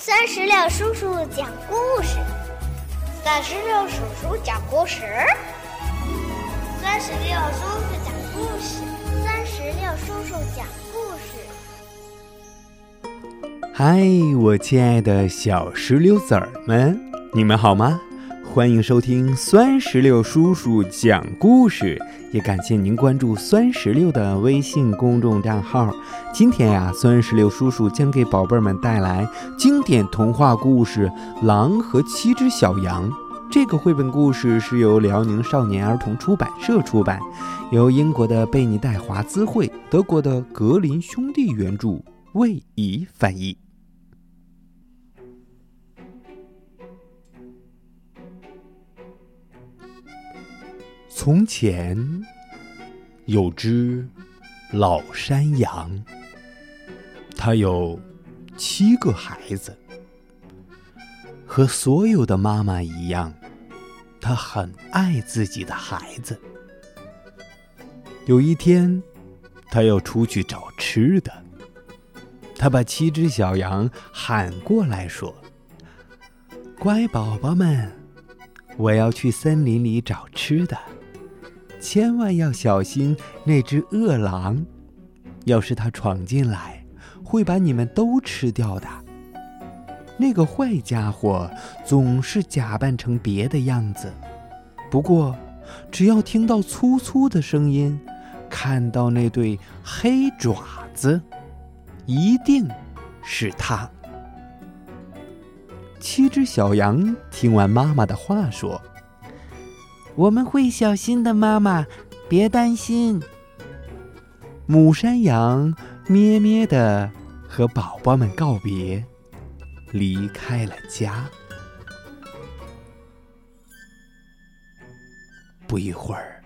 三十六叔叔讲故事，三十六叔叔讲故事，三十六叔叔讲故事，三十六叔叔讲故事。嗨，我亲爱的小石榴籽儿们，你们好吗？欢迎收听酸石榴叔叔讲故事，也感谢您关注酸石榴的微信公众账号。今天呀，酸石榴叔叔将给宝贝们带来经典童话故事《狼和七只小羊》。这个绘本故事是由辽宁少年儿童出版社出版，由英国的贝尼戴华兹绘、德国的格林兄弟原著，魏怡翻译。从前有只老山羊，它有七个孩子。和所有的妈妈一样，它很爱自己的孩子。有一天，它要出去找吃的，它把七只小羊喊过来说：“乖宝宝们，我要去森林里找吃的。”千万要小心那只恶狼，要是它闯进来，会把你们都吃掉的。那个坏家伙总是假扮成别的样子，不过只要听到粗粗的声音，看到那对黑爪子，一定是他。七只小羊听完妈妈的话说。我们会小心的，妈妈，别担心。母山羊咩咩的和宝宝们告别，离开了家。不一会儿，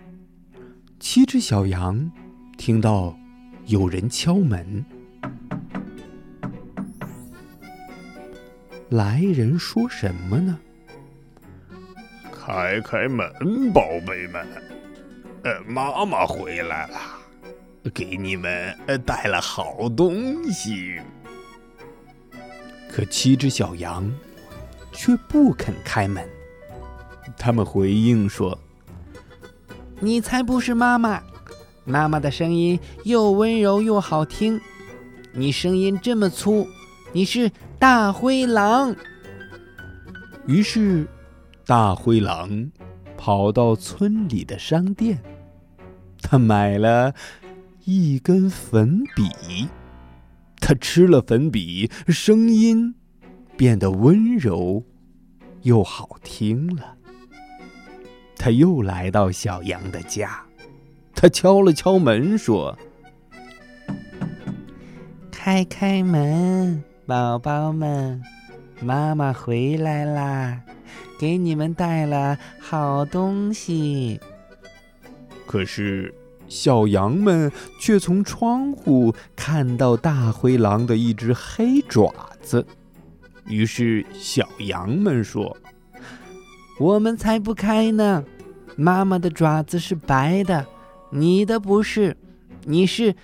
七只小羊听到有人敲门，来人说什么呢？开开门，宝贝们，呃，妈妈回来了，给你们带了好东西。可七只小羊却不肯开门。他们回应说：“你才不是妈妈！妈妈的声音又温柔又好听，你声音这么粗，你是大灰狼。”于是。大灰狼跑到村里的商店，他买了一根粉笔。他吃了粉笔，声音变得温柔又好听了。他又来到小羊的家，他敲了敲门，说：“开开门，宝宝们，妈妈回来啦。”给你们带了好东西，可是小羊们却从窗户看到大灰狼的一只黑爪子。于是小羊们说：“我们才不开呢！妈妈的爪子是白的，你的不是，你是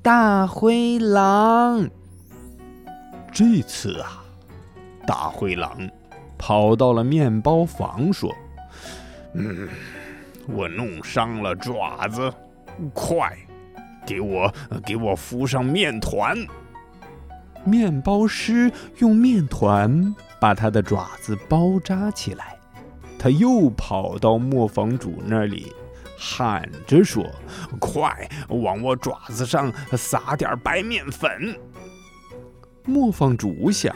大灰狼。”这次啊，大灰狼。跑到了面包房，说：“嗯，我弄伤了爪子，快，给我给我敷上面团。”面包师用面团把他的爪子包扎起来，他又跑到磨坊主那里，喊着说：“快，往我爪子上撒点白面粉。”磨坊主想：“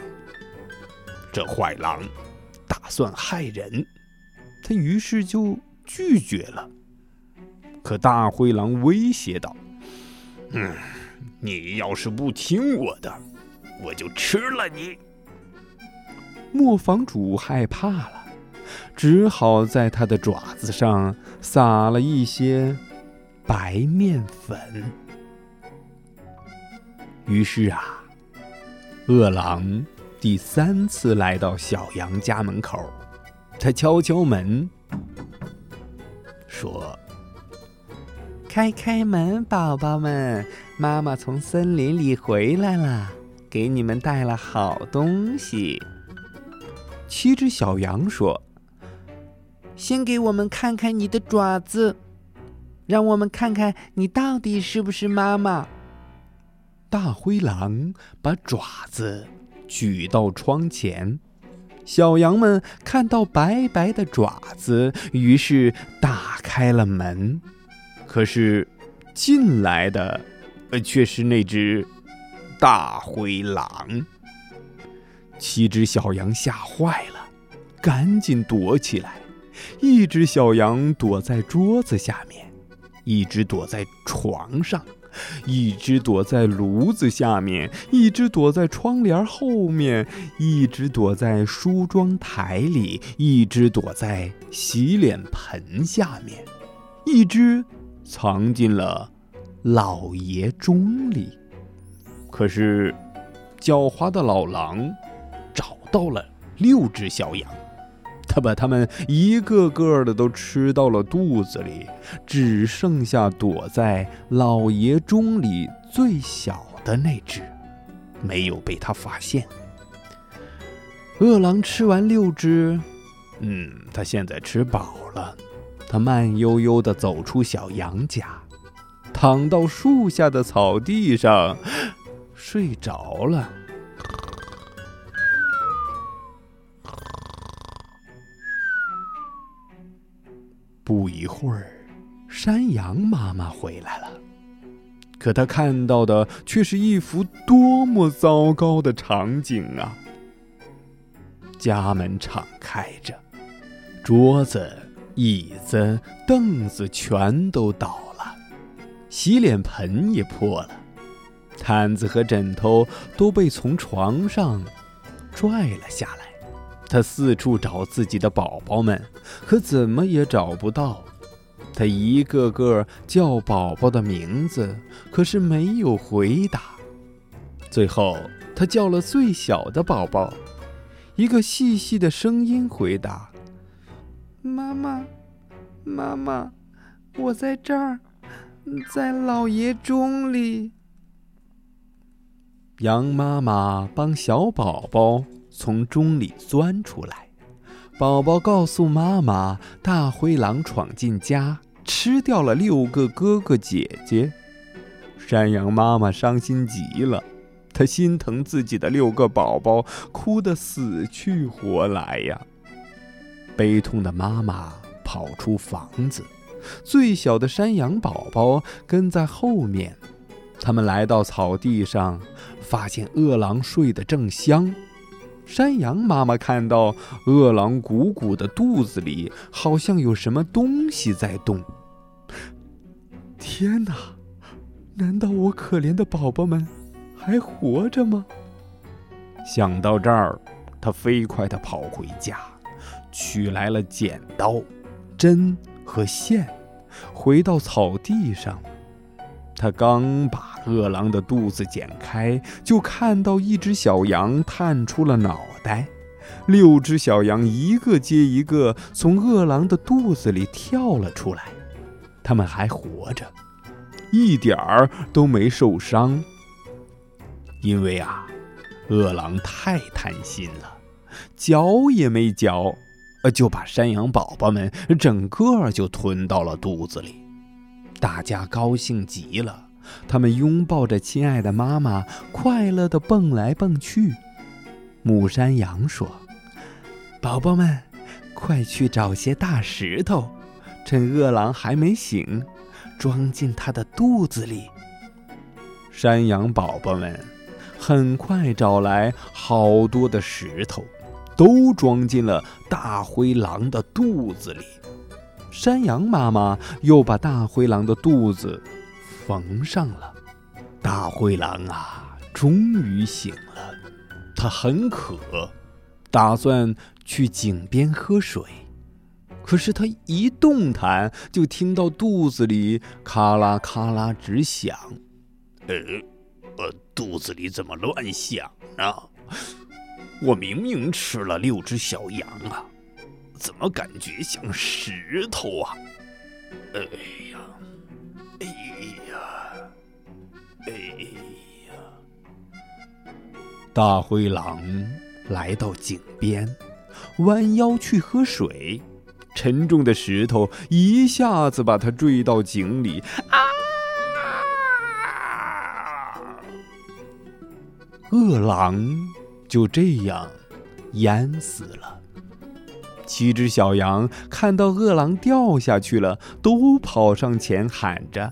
这坏狼。”打算害人，他于是就拒绝了。可大灰狼威胁道：“嗯，你要是不听我的，我就吃了你。”磨坊主害怕了，只好在他的爪子上撒了一些白面粉。于是啊，饿狼。第三次来到小羊家门口，他敲敲门，说：“开开门，宝宝们，妈妈从森林里回来了，给你们带了好东西。”七只小羊说：“先给我们看看你的爪子，让我们看看你到底是不是妈妈。”大灰狼把爪子举到窗前，小羊们看到白白的爪子，于是打开了门。可是进来的，却是那只大灰狼。七只小羊吓坏了，赶紧躲起来。一只小羊躲在桌子下面，一只躲在床上。一只躲在炉子下面，一只躲在窗帘后面，一只躲在梳妆台里，一只躲在洗脸盆下面，一只藏进了老爷钟里。可是，狡猾的老狼找到了六只小羊。他把他们一个个的都吃到了肚子里，只剩下躲在老爷钟里最小的那只，没有被他发现。饿狼吃完六只，嗯，他现在吃饱了，他慢悠悠地走出小羊家，躺到树下的草地上，睡着了。不一会儿，山羊妈妈回来了，可她看到的却是一幅多么糟糕的场景啊！家门敞开着，桌子、椅子、凳子全都倒了，洗脸盆也破了，毯子和枕头都被从床上拽了下来。他四处找自己的宝宝们，可怎么也找不到。他一个个叫宝宝的名字，可是没有回答。最后，他叫了最小的宝宝，一个细细的声音回答：“妈妈，妈妈，我在这儿，在老爷钟里。”羊妈妈帮小宝宝。从钟里钻出来，宝宝告诉妈妈：“大灰狼闯进家，吃掉了六个哥哥姐姐。”山羊妈妈伤心极了，她心疼自己的六个宝宝，哭得死去活来呀。悲痛的妈妈跑出房子，最小的山羊宝宝跟在后面。他们来到草地上，发现饿狼睡得正香。山羊妈妈看到饿狼鼓鼓的肚子里好像有什么东西在动。天哪！难道我可怜的宝宝们还活着吗？想到这儿，他飞快地跑回家，取来了剪刀、针和线，回到草地上。他刚把饿狼的肚子剪开，就看到一只小羊探出了脑袋。六只小羊一个接一个从饿狼的肚子里跳了出来，它们还活着，一点儿都没受伤。因为啊，饿狼太贪心了，嚼也没嚼，就把山羊宝宝们整个就吞到了肚子里。大家高兴极了，他们拥抱着亲爱的妈妈，快乐地蹦来蹦去。母山羊说：“宝宝们，快去找些大石头，趁饿狼还没醒，装进他的肚子里。”山羊宝宝们很快找来好多的石头，都装进了大灰狼的肚子里。山羊妈妈又把大灰狼的肚子缝上了。大灰狼啊，终于醒了。它很渴，打算去井边喝水。可是它一动弹，就听到肚子里咔啦咔啦直响。呃，呃，肚子里怎么乱响呢？我明明吃了六只小羊啊！怎么感觉像石头啊？哎呀，哎呀，大灰狼来到井边，弯腰去喝水，沉重的石头一下子把它坠到井里。啊！饿狼就这样淹死了。七只小羊看到饿狼掉下去了，都跑上前喊着。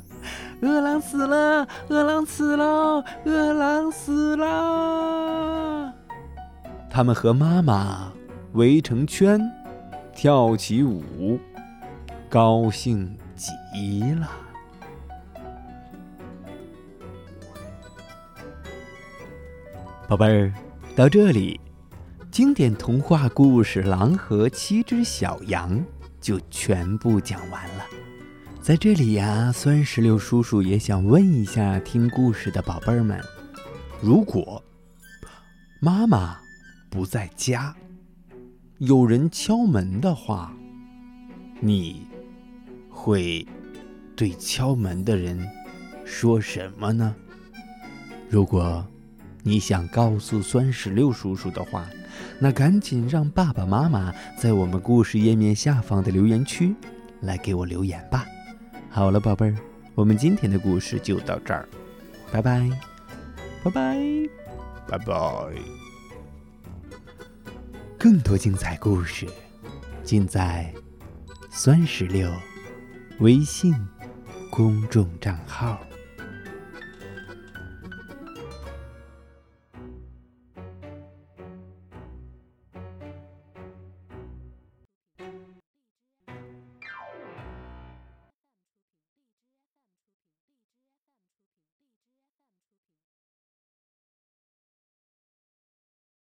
饿狼死了！饿狼死了！饿狼死了！他们和妈妈围成圈，跳起舞，高兴极了。宝贝儿，到这里，经典童话故事《狼和七只小羊》就全部讲完了。在这里呀，酸石榴叔叔也想问一下听故事的宝贝儿们：如果妈妈不在家，有人敲门的话，你会对敲门的人说什么呢？如果你想告诉酸石榴叔叔的话，那赶紧让爸爸妈妈在我们故事页面下方的留言区来给我留言吧。好了，宝贝儿，我们今天的故事就到这儿，拜拜，拜拜，拜拜。更多精彩故事尽在酸石榴微信公众账号。